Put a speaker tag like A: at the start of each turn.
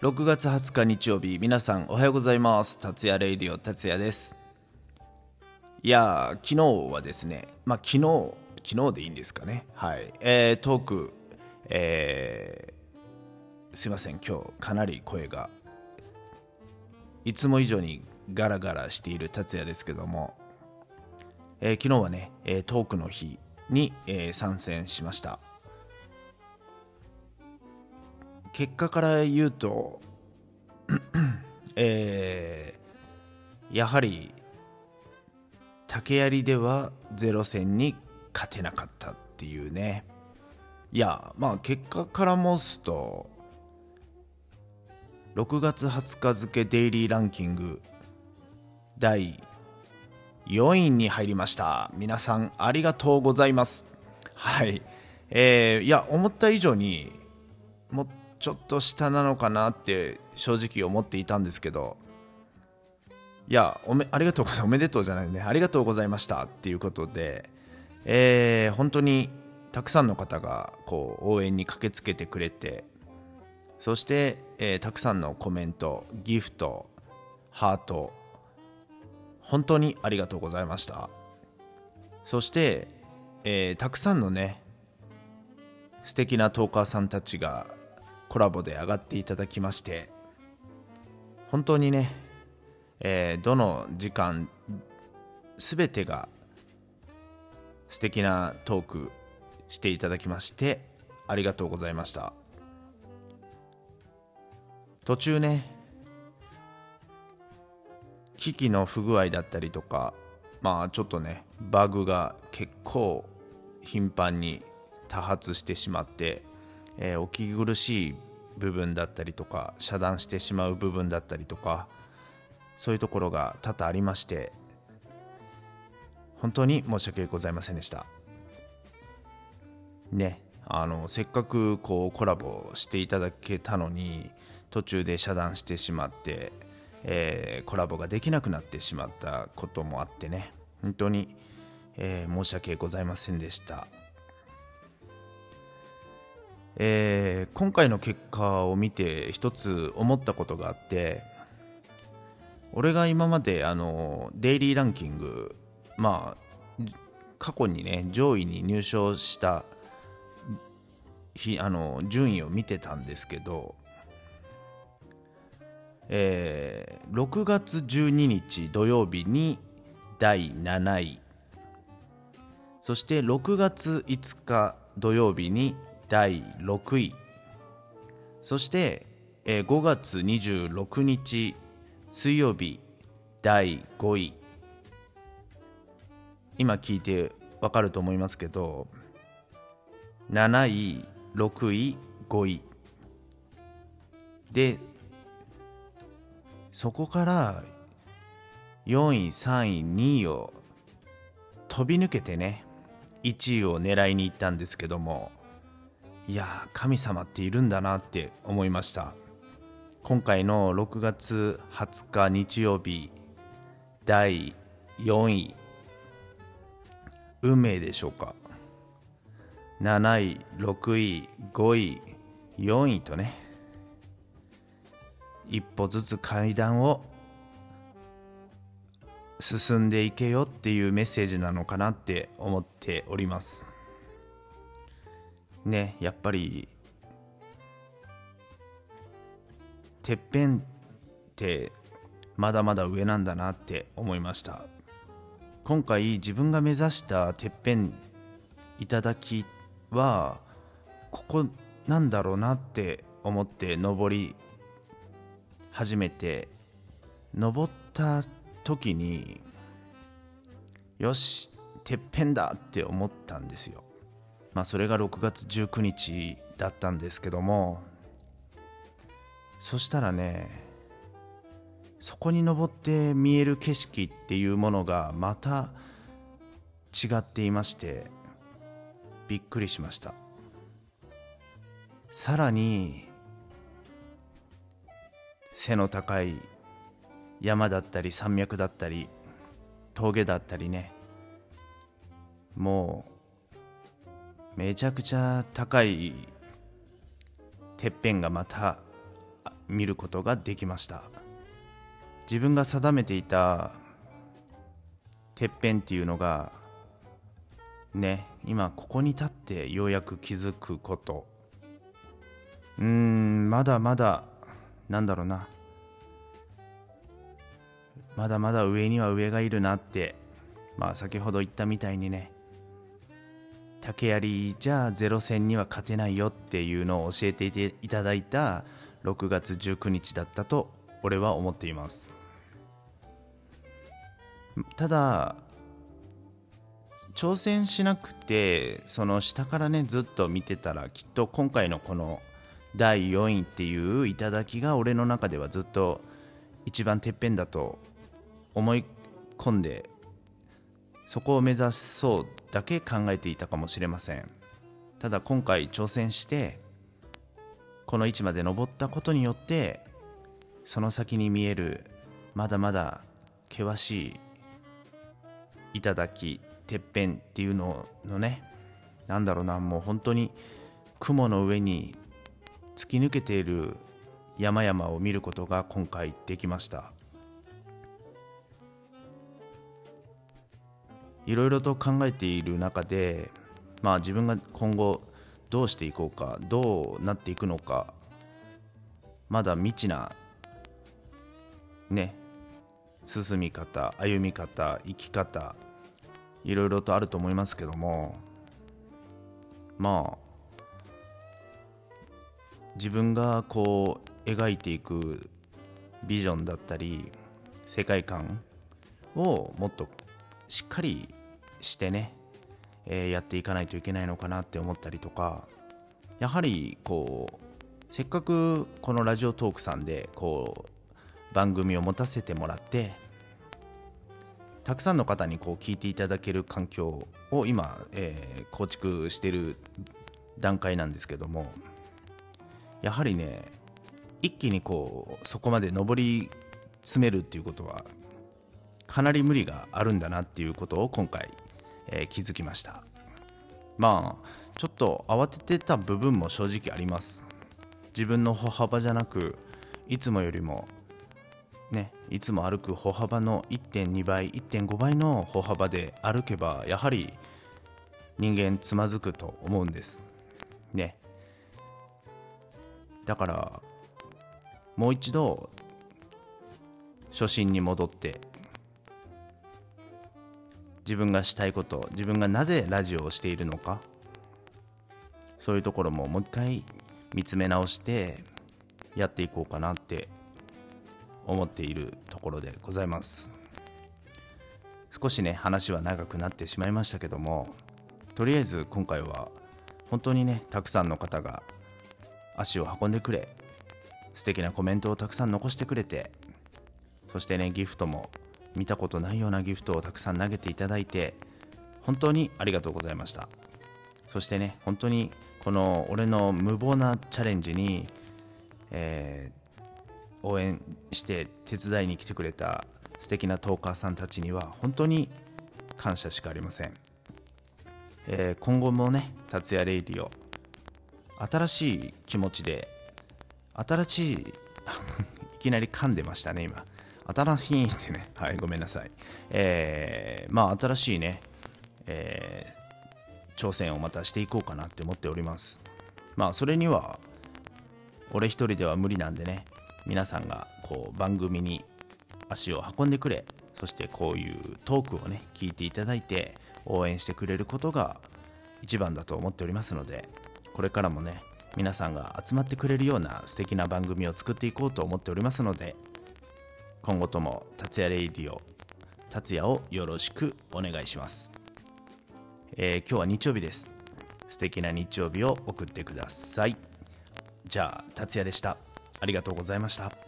A: 6月20日日曜日皆さんおはようございます。達也レイディオ達也です。いや昨日はですねまあ昨日昨日でいいんですかね。はい。えー、トークえー、すいません今日かなり声がいつも以上にガラガラしている達也ですけども、えー、昨日はね、えー、トークの日に、えー、参戦しました。結果から言うとえー、やはり竹槍ではゼロ戦に勝てなかったっていうね。いやまあ結果から申すと6月20日付デイリーランキング第4位に入りました。皆さんありがとうございます。はい。えー、いや思った以上にもうちょっと下なのかなって正直思っていたんですけどいやおめありがとうございます。おめでとうじゃないね。ありがとうございましたっていうことで、えー、本当にたくさんの方がこう応援に駆けつけてくれてそして、えー、たくさんのコメントギフトハート本当にありがとうございました。そして、えー、たくさんのね素敵なトーカーさんたちがコラボで上がっていただきまして本当にね、えー、どの時間全てが素敵なトークしていただきましてありがとうございました。途中ね機器の不具合だったりとかまあちょっとねバグが結構頻繁に多発してしまってえー、お聞き苦しい部分だったりとか遮断してしまう部分だったりとかそういうところが多々ありまして本当に申し訳ございませんでした。ねあのせっかくこうコラボしていただけたのに途中で遮断してしまって、えー、コラボができなくなってしまったこともあってね本当に、えー、申し訳ございませんでした。えー、今回の結果を見て一つ思ったことがあって俺が今まであのデイリーランキングまあ過去にね上位に入賞したあの順位を見てたんですけど、えー、6月12日土曜日に第7位そして6月5日土曜日に第6位。そして、えー、5月26日水曜日第5位。今聞いてわかると思いますけど7位6位5位。でそこから4位3位2位を飛び抜けてね1位を狙いに行ったんですけどもいや神様っているんだなって思いました。今回の6月20日日曜日第4位運命でしょうか。7位6位5位4位とね一歩ずつ階段を進んでいけよっていうメッセージなのかなって思っております。ねやっぱりてっぺんってまだまだ上なんだなって思いました。今回自分が目指したてっぺんいただきはここなんだろうなって思って登り始めて登った時によしてっぺんだって思ったんですよ。まあ、それが6月19日だったんですけどもそしたらねそこに登って見える景色っていうものがまた違っていましてびっくりしました。さらに背の高い山だったり山脈だったり峠だったりねもうめちゃくちゃ高いてっぺんがまた見ることができました。自分が定めていたてっぺんっていうのがね今ここに立ってようやく気づくこと。うーんまだまだなんだろうな。まだまだ上には上がいるなって。まあ先ほど言ったみたいにね竹槍じゃあゼロ戦には勝てないよっていうのを教えていただいた6月19日だったと俺は思っています。ただ挑戦しなくてその下からねずっと見てたらきっと今回のこの第4位っていう頂が俺の中ではずっと一番てっぺんだと思い込んでそこを目指そうだけ考えていたかもしれません。ただ今回挑戦してこの位置まで登ったことによってその先に見えるまだまだ険しい頂てっぺんっていうののねなんだろうなもう本当に雲の上に突き抜けている山々を見ることが今回できました。いろいろと考えている中でまあ自分が今後どうしていこうかどうなっていくのかまだ未知なね進み方歩み方生き方いろいろとあると思いますけどもまあ自分がこう描いていくビジョンだったり世界観をもっとしっかりしてね、えー、やっていかないといけないのかなって思ったりとかやはりこうせっかくこのラジオトークさんでこう番組を持たせてもらってたくさんの方にこう聞いていただける環境を今、えー、構築してる段階なんですけどもやはりね一気にこうそこまで上り詰めるっていうことはかなり無理があるんだなっていうことを今回、えー、気づきました。まあちょっと慌ててた部分も正直あります。自分の歩幅じゃなくいつもよりもねいつも歩く歩幅の1.2倍1.5倍の歩幅で歩けばやはり人間つまずくと思うんです。ね。だからもう一度初心に戻って自分がしたいこと自分がなぜラジオをしているのかそういうところももう一回見つめ直してやっていこうかなって思っているところでございます。少しね話は長くなってしまいましたけどもとりあえず今回は本当にねたくさんの方が足を運んでくれ素敵なコメントをたくさん残してくれてそしてねギフトも見たことないようなギフトをたくさん投げていただいて本当にありがとうございました。そしてね本当にこの俺の無謀なチャレンジに、えー、応援して手伝いに来てくれた素敵なトーカーさんたちには本当に感謝しかありません、えー、今後もね達也レイディオ新しい気持ちで新しい いきなり噛んでましたね今。新しいってね。はいごめんなさい。えー、まあ新しいねえー、挑戦をまたしていこうかなって思っております。まあそれには俺一人では無理なんでね皆さんがこう番組に足を運んでくれそしてこういうトークをね聞いていただいて応援してくれることが一番だと思っておりますのでこれからもね皆さんが集まってくれるような素敵な番組を作っていこうと思っておりますので今後とも達也レイディオ達也をよろしくお願いします、えー、今日は日曜日です。素敵な日曜日を送ってください。じゃあ達也でした。ありがとうございました。